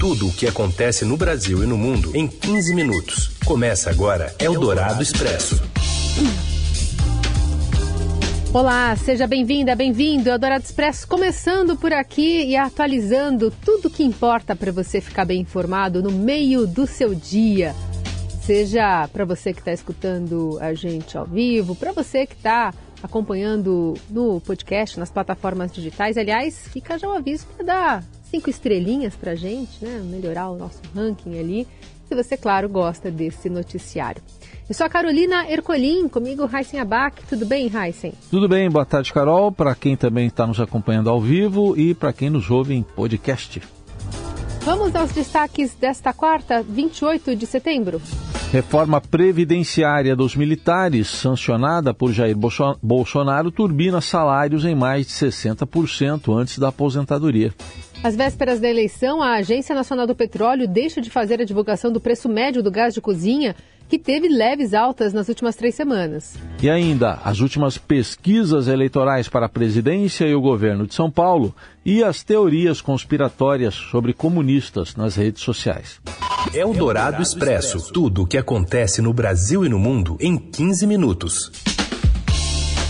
Tudo o que acontece no Brasil e no mundo em 15 minutos. Começa agora Eldorado Expresso. Olá, seja bem-vinda, bem-vindo. Eldorado Expresso começando por aqui e atualizando tudo o que importa para você ficar bem informado no meio do seu dia. Seja para você que está escutando a gente ao vivo, para você que está acompanhando no podcast, nas plataformas digitais. Aliás, fica já o aviso para dar cinco estrelinhas para gente, né? Melhorar o nosso ranking ali. Se você, claro, gosta desse noticiário. Eu sou a Carolina Ercolim, comigo Heisen Abac. Tudo bem, Heisen? Tudo bem, boa tarde, Carol. Para quem também está nos acompanhando ao vivo e para quem nos ouve em podcast. Vamos aos destaques desta quarta, 28 de setembro. Reforma previdenciária dos militares, sancionada por Jair Bolsonaro, turbina salários em mais de 60% antes da aposentadoria. Às vésperas da eleição, a Agência Nacional do Petróleo deixa de fazer a divulgação do preço médio do gás de cozinha que teve leves altas nas últimas três semanas. E ainda, as últimas pesquisas eleitorais para a presidência e o governo de São Paulo e as teorias conspiratórias sobre comunistas nas redes sociais. É o Dourado Expresso tudo o que acontece no Brasil e no mundo em 15 minutos.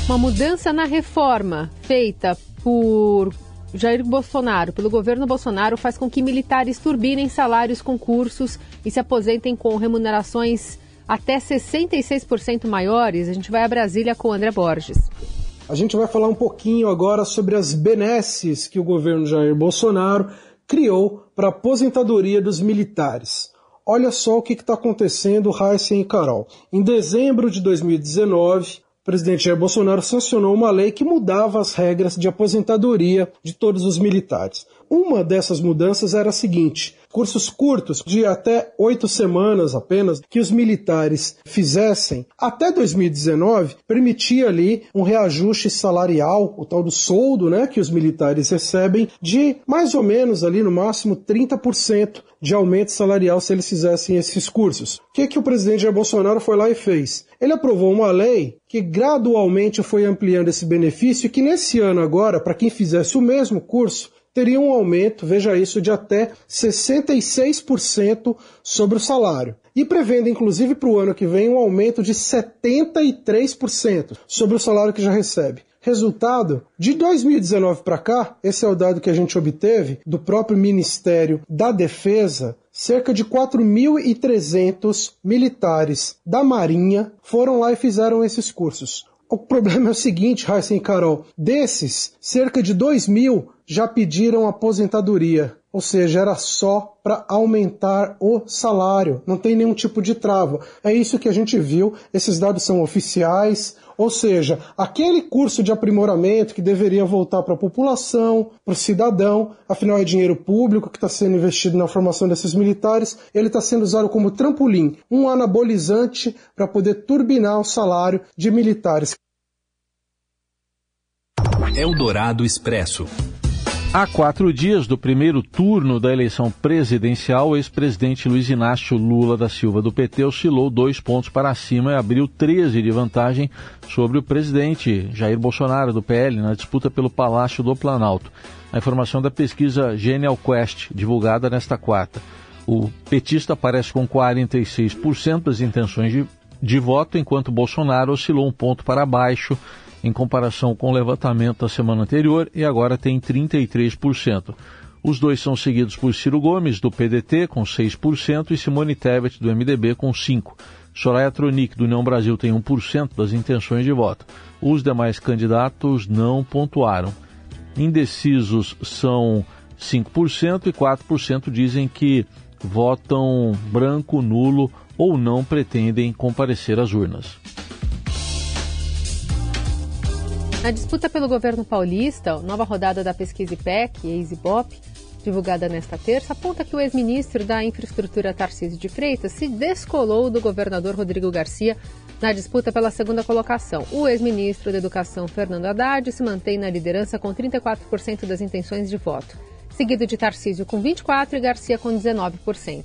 Uma mudança na reforma feita por Jair Bolsonaro, pelo governo Bolsonaro, faz com que militares turbinem salários concursos e se aposentem com remunerações até 66% maiores. A gente vai a Brasília com André Borges. A gente vai falar um pouquinho agora sobre as benesses que o governo Jair Bolsonaro criou para a aposentadoria dos militares. Olha só o que está acontecendo, Heisen e Carol. Em dezembro de 2019, o presidente Jair Bolsonaro sancionou uma lei que mudava as regras de aposentadoria de todos os militares. Uma dessas mudanças era a seguinte: cursos curtos, de até oito semanas apenas, que os militares fizessem até 2019, permitia ali um reajuste salarial, o tal do soldo, né, que os militares recebem, de mais ou menos ali no máximo 30% de aumento salarial se eles fizessem esses cursos. O que, que o presidente Jair Bolsonaro foi lá e fez? Ele aprovou uma lei que gradualmente foi ampliando esse benefício que nesse ano agora, para quem fizesse o mesmo curso, teria um aumento, veja isso, de até 66% sobre o salário. E prevendo, inclusive, para o ano que vem, um aumento de 73% sobre o salário que já recebe. Resultado, de 2019 para cá, esse é o dado que a gente obteve do próprio Ministério da Defesa, cerca de 4.300 militares da Marinha foram lá e fizeram esses cursos. O problema é o seguinte, Heisen e Carol, desses, cerca de 2 mil já pediram aposentadoria, ou seja, era só para aumentar o salário, não tem nenhum tipo de trava. É isso que a gente viu, esses dados são oficiais, ou seja, aquele curso de aprimoramento que deveria voltar para a população, para o cidadão, afinal é dinheiro público que está sendo investido na formação desses militares, ele está sendo usado como trampolim, um anabolizante para poder turbinar o salário de militares. Eldorado Expresso. Há quatro dias do primeiro turno da eleição presidencial, o ex-presidente Luiz Inácio Lula da Silva do PT oscilou dois pontos para cima e abriu 13 de vantagem sobre o presidente Jair Bolsonaro do PL na disputa pelo Palácio do Planalto. A informação da pesquisa Genial Quest, divulgada nesta quarta. O petista aparece com 46% das intenções de, de voto, enquanto Bolsonaro oscilou um ponto para baixo em comparação com o levantamento da semana anterior e agora tem 33%. Os dois são seguidos por Ciro Gomes, do PDT, com 6%, e Simone Tebet, do MDB, com 5%. Soraya Tronic, do União Brasil, tem 1% das intenções de voto. Os demais candidatos não pontuaram. Indecisos são 5% e 4% dizem que votam branco, nulo ou não pretendem comparecer às urnas. Na disputa pelo governo paulista, nova rodada da pesquisa IPEC, ex-IBOP, divulgada nesta terça, aponta que o ex-ministro da Infraestrutura Tarcísio de Freitas se descolou do governador Rodrigo Garcia na disputa pela segunda colocação. O ex-ministro da Educação, Fernando Haddad, se mantém na liderança com 34% das intenções de voto, seguido de Tarcísio com 24% e Garcia com 19%.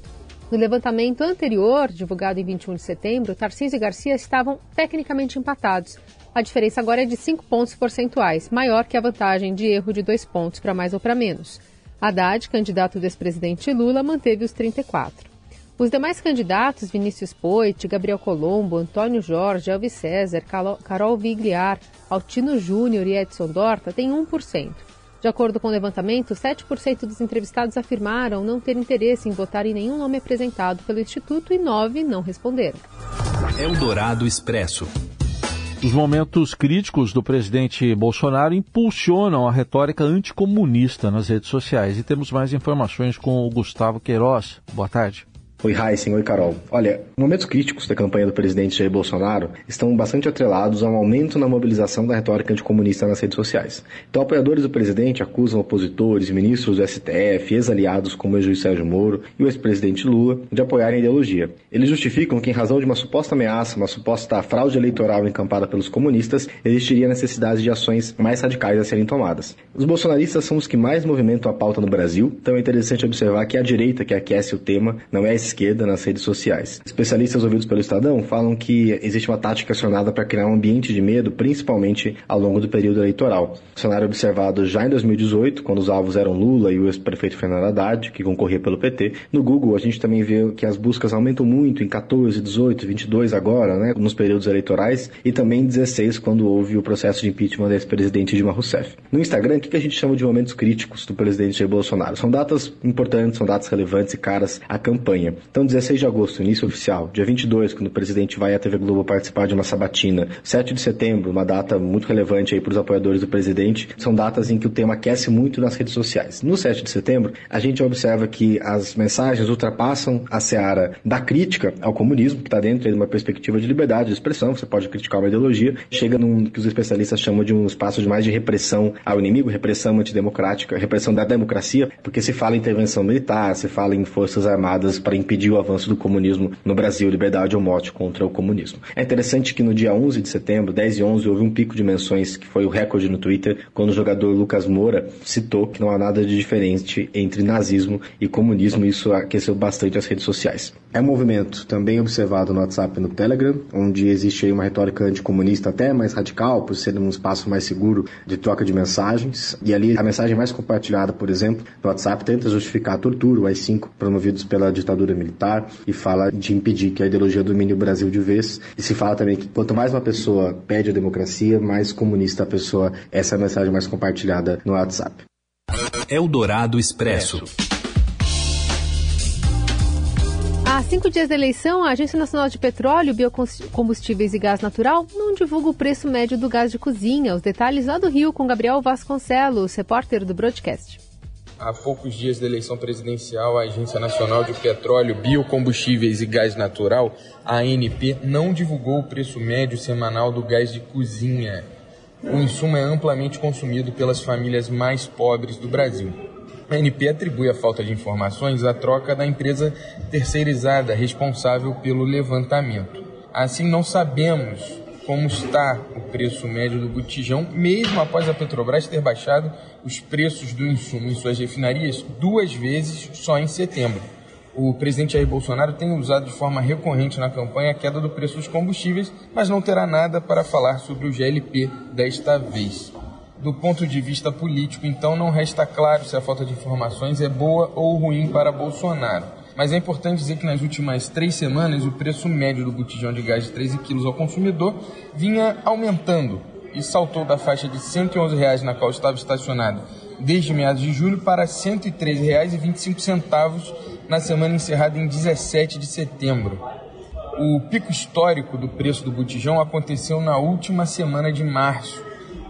No levantamento anterior, divulgado em 21 de setembro, Tarcísio e Garcia estavam tecnicamente empatados, a diferença agora é de 5 pontos percentuais, maior que a vantagem de erro de 2 pontos para mais ou para menos. Haddad, candidato do ex-presidente Lula, manteve os 34. Os demais candidatos, Vinícius Poit, Gabriel Colombo, Antônio Jorge, Elvis César, Carol Vigliar, Altino Júnior e Edson Dorta, têm 1%. De acordo com o levantamento, 7% dos entrevistados afirmaram não ter interesse em votar em nenhum nome apresentado pelo Instituto e 9% não responderam. Eldorado Expresso. Os momentos críticos do presidente Bolsonaro impulsionam a retórica anticomunista nas redes sociais. E temos mais informações com o Gustavo Queiroz. Boa tarde. Oi, Heisen. Oi, Carol. Olha, momentos críticos da campanha do presidente Jair Bolsonaro estão bastante atrelados a um aumento na mobilização da retórica anticomunista nas redes sociais. Então, apoiadores do presidente acusam opositores, ministros do STF, ex-aliados como o ex-juiz Sérgio Moro e o ex-presidente Lula de apoiarem a ideologia. Eles justificam que, em razão de uma suposta ameaça, uma suposta fraude eleitoral encampada pelos comunistas, existiria necessidade de ações mais radicais a serem tomadas. Os bolsonaristas são os que mais movimentam a pauta no Brasil, então é interessante observar que a direita que aquece o tema, não é a esquerda nas redes sociais. Especialistas ouvidos pelo Estadão falam que existe uma tática acionada para criar um ambiente de medo, principalmente ao longo do período eleitoral. O cenário observado já em 2018, quando os alvos eram Lula e o ex-prefeito Fernando Haddad, que concorria pelo PT. No Google, a gente também vê que as buscas aumentam muito em 14, 18, 22 agora, né, nos períodos eleitorais, e também em 16, quando houve o processo de impeachment do ex-presidente Dilma Rousseff. No Instagram, o que a gente chama de momentos críticos do presidente Jair Bolsonaro? São datas importantes, são datas relevantes e caras à campanha. Então, 16 de agosto, início oficial. Dia 22, quando o presidente vai à TV Globo participar de uma sabatina. 7 de setembro, uma data muito relevante aí para os apoiadores do presidente. São datas em que o tema aquece muito nas redes sociais. No 7 de setembro, a gente observa que as mensagens ultrapassam a seara da crítica ao comunismo, que está dentro de uma perspectiva de liberdade de expressão. Você pode criticar uma ideologia. Chega num que os especialistas chamam de um espaço de mais de repressão ao inimigo, repressão antidemocrática, repressão da democracia, porque se fala em intervenção militar, se fala em forças armadas para impedir o avanço do comunismo no Brasil, liberdade ou morte contra o comunismo. É interessante que no dia 11 de setembro, 10 e 11, houve um pico de menções que foi o recorde no Twitter, quando o jogador Lucas Moura citou que não há nada de diferente entre nazismo e comunismo, e isso aqueceu bastante as redes sociais. É um movimento também observado no WhatsApp e no Telegram, onde existe aí uma retórica anticomunista até mais radical, por ser um espaço mais seguro de troca de mensagens. E ali a mensagem mais compartilhada, por exemplo, no WhatsApp tenta justificar a tortura, o AI-5 promovidos pela ditadura militar e fala de impedir que a ideologia domine o Brasil de vez. E se fala também que quanto mais uma pessoa pede a democracia, mais comunista a pessoa. Essa é a mensagem mais compartilhada no WhatsApp. Eldorado Expresso. Há cinco dias da eleição, a Agência Nacional de Petróleo, Biocombustíveis e Gás Natural não divulga o preço médio do gás de cozinha. Os detalhes lá do Rio com Gabriel Vasconcelos, repórter do Broadcast. Há poucos dias da eleição presidencial, a Agência Nacional de Petróleo, Biocombustíveis e Gás Natural, ANP, não divulgou o preço médio semanal do gás de cozinha. O insumo é amplamente consumido pelas famílias mais pobres do Brasil. A ANP atribui a falta de informações à troca da empresa terceirizada responsável pelo levantamento. Assim, não sabemos como está o preço médio do botijão, mesmo após a Petrobras ter baixado os preços do insumo em suas refinarias duas vezes só em setembro. O presidente Jair Bolsonaro tem usado de forma recorrente na campanha a queda do preço dos combustíveis, mas não terá nada para falar sobre o GLP desta vez. Do ponto de vista político, então, não resta claro se a falta de informações é boa ou ruim para Bolsonaro. Mas é importante dizer que nas últimas três semanas o preço médio do botijão de gás de 13 quilos ao consumidor vinha aumentando e saltou da faixa de 111 reais na qual estava estacionado desde meados de julho para R$ 103,25 na semana encerrada em 17 de setembro. O pico histórico do preço do botijão aconteceu na última semana de março,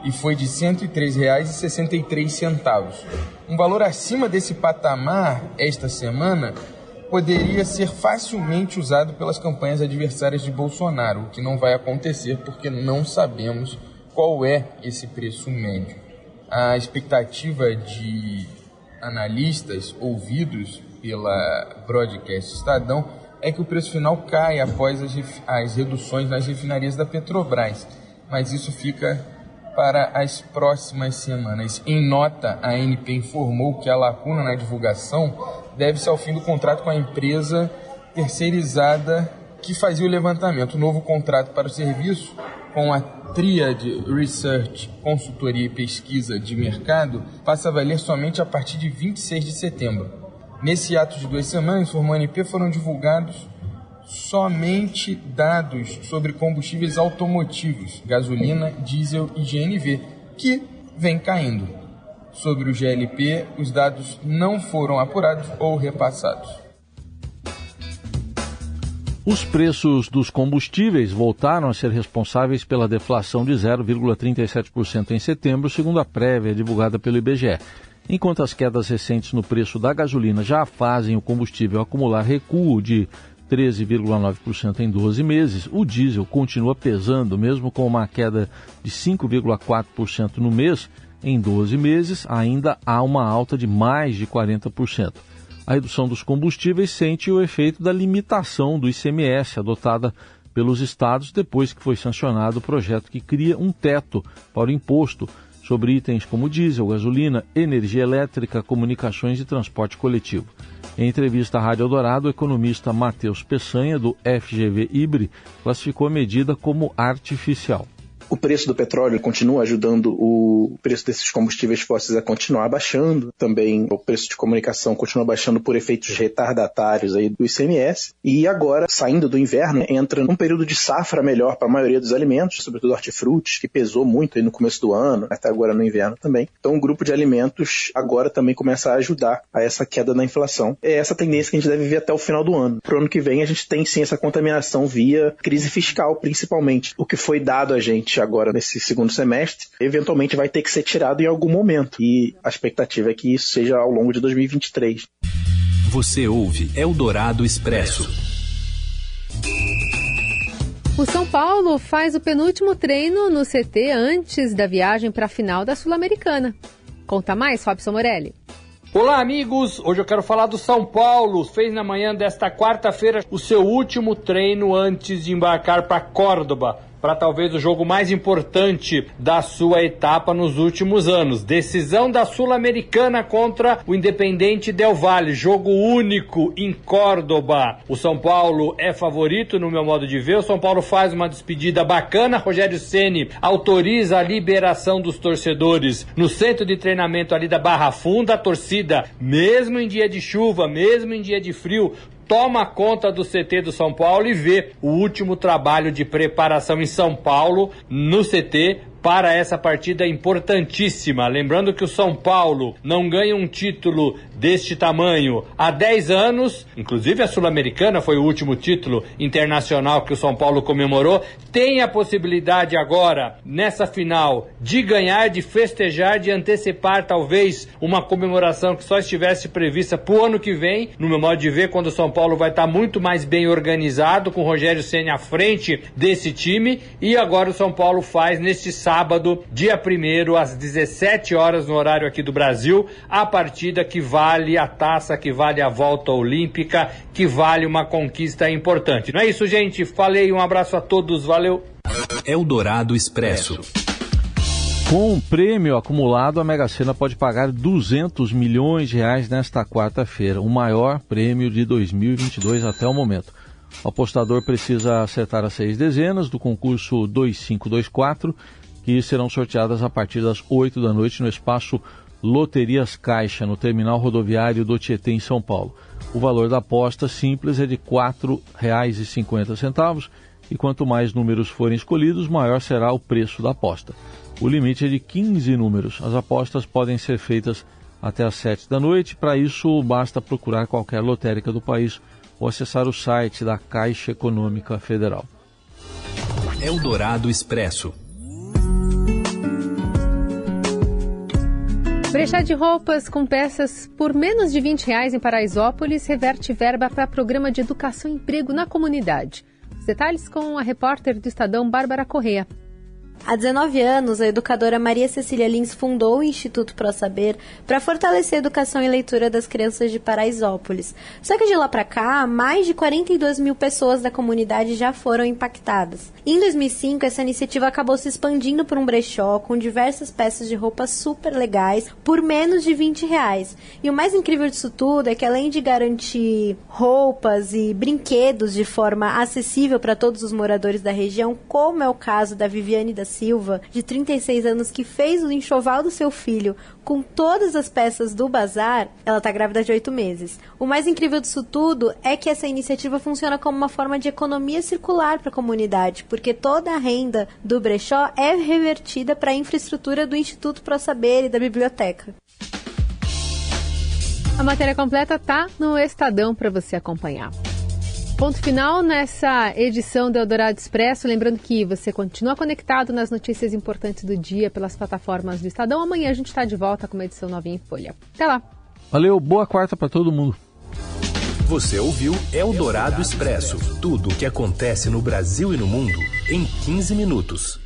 e foi de R$ 103,63. Um valor acima desse patamar esta semana poderia ser facilmente usado pelas campanhas adversárias de Bolsonaro, o que não vai acontecer porque não sabemos qual é esse preço médio. A expectativa de analistas ouvidos pela Broadcast Estadão é que o preço final caia após as, as reduções nas refinarias da Petrobras, mas isso fica para as próximas semanas. Em nota, a ANP informou que a lacuna na divulgação deve-se ao fim do contrato com a empresa terceirizada que fazia o levantamento. O novo contrato para o serviço, com a tríade Research, Consultoria e Pesquisa de Mercado passa a valer somente a partir de 26 de setembro. Nesse ato de duas semanas, a ANP, foram divulgados somente dados sobre combustíveis automotivos, gasolina, diesel e GNV, que vem caindo. Sobre o GLP, os dados não foram apurados ou repassados. Os preços dos combustíveis voltaram a ser responsáveis pela deflação de 0,37% em setembro, segundo a prévia divulgada pelo IBGE. Enquanto as quedas recentes no preço da gasolina já fazem o combustível acumular recuo de 13,9% em 12 meses, o diesel continua pesando, mesmo com uma queda de 5,4% no mês, em 12 meses ainda há uma alta de mais de 40%. A redução dos combustíveis sente o efeito da limitação do ICMS adotada pelos estados depois que foi sancionado o projeto que cria um teto para o imposto sobre itens como diesel, gasolina, energia elétrica, comunicações e transporte coletivo. Em entrevista à Rádio Eldorado, o economista Matheus Peçanha, do FGV Ibre, classificou a medida como artificial. O preço do petróleo continua ajudando o preço desses combustíveis fósseis a continuar baixando. Também o preço de comunicação continua baixando por efeitos retardatários aí do ICMS. E agora, saindo do inverno, entra num período de safra melhor para a maioria dos alimentos, sobretudo hortifrutis, que pesou muito aí no começo do ano, até agora no inverno também. Então, o grupo de alimentos agora também começa a ajudar a essa queda na inflação. É essa tendência que a gente deve ver até o final do ano. Para o ano que vem, a gente tem sim essa contaminação via crise fiscal, principalmente. O que foi dado a gente agora nesse segundo semestre, eventualmente vai ter que ser tirado em algum momento. E a expectativa é que isso seja ao longo de 2023. Você ouve Eldorado Expresso. O São Paulo faz o penúltimo treino no CT antes da viagem para a final da Sul-Americana. Conta mais, Robson Morelli. Olá, amigos! Hoje eu quero falar do São Paulo. Fez na manhã desta quarta-feira o seu último treino antes de embarcar para Córdoba para talvez o jogo mais importante da sua etapa nos últimos anos. Decisão da Sul-Americana contra o Independente Del Valle, jogo único em Córdoba. O São Paulo é favorito no meu modo de ver. O São Paulo faz uma despedida bacana. Rogério Ceni autoriza a liberação dos torcedores no centro de treinamento ali da Barra Funda. A torcida, mesmo em dia de chuva, mesmo em dia de frio, toma conta do CT do São Paulo e vê o último trabalho de preparação em São Paulo no CT para essa partida importantíssima. Lembrando que o São Paulo não ganha um título deste tamanho há 10 anos, inclusive a Sul-Americana foi o último título internacional que o São Paulo comemorou. Tem a possibilidade agora, nessa final, de ganhar, de festejar, de antecipar talvez uma comemoração que só estivesse prevista para o ano que vem, no meu modo de ver, quando o São Paulo vai estar muito mais bem organizado, com o Rogério Senna à frente desse time. E agora o São Paulo faz neste sábado sábado, dia 1 às 17 horas no horário aqui do Brasil, a partida que vale a taça, que vale a volta olímpica, que vale uma conquista importante. Não é isso, gente? Falei, um abraço a todos, valeu. Eldorado Expresso. Com um prêmio acumulado, a Mega Sena pode pagar 200 milhões de reais nesta quarta-feira, o maior prêmio de 2022 até o momento. O apostador precisa acertar as seis dezenas do concurso 2524 que serão sorteadas a partir das 8 da noite no espaço Loterias Caixa, no terminal rodoviário do Tietê, em São Paulo. O valor da aposta simples é de R$ 4,50 e quanto mais números forem escolhidos, maior será o preço da aposta. O limite é de 15 números. As apostas podem ser feitas até às 7 da noite. Para isso, basta procurar qualquer lotérica do país ou acessar o site da Caixa Econômica Federal. Eldorado Expresso. Brechá de roupas com peças por menos de 20 reais em Paraisópolis reverte verba para programa de educação e emprego na comunidade. Os detalhes com a repórter do Estadão, Bárbara Correa. Há 19 anos, a educadora Maria Cecília Lins fundou o Instituto Pro Saber para fortalecer a educação e leitura das crianças de Paraisópolis. Só que de lá para cá, mais de 42 mil pessoas da comunidade já foram impactadas. Em 2005, essa iniciativa acabou se expandindo por um brechó com diversas peças de roupas super legais por menos de 20 reais. E o mais incrível disso tudo é que além de garantir roupas e brinquedos de forma acessível para todos os moradores da região, como é o caso da Viviane da Silva, de 36 anos, que fez o enxoval do seu filho com todas as peças do bazar, ela está grávida de oito meses. O mais incrível disso tudo é que essa iniciativa funciona como uma forma de economia circular para a comunidade, porque toda a renda do brechó é revertida para a infraestrutura do Instituto Pro Saber e da biblioteca. A matéria completa tá no Estadão para você acompanhar. Ponto final nessa edição do Eldorado Expresso. Lembrando que você continua conectado nas notícias importantes do dia pelas plataformas do Estadão. Amanhã a gente está de volta com uma edição novinha em folha. Até lá. Valeu, boa quarta para todo mundo. Você ouviu Eldorado Expresso tudo o que acontece no Brasil e no mundo em 15 minutos.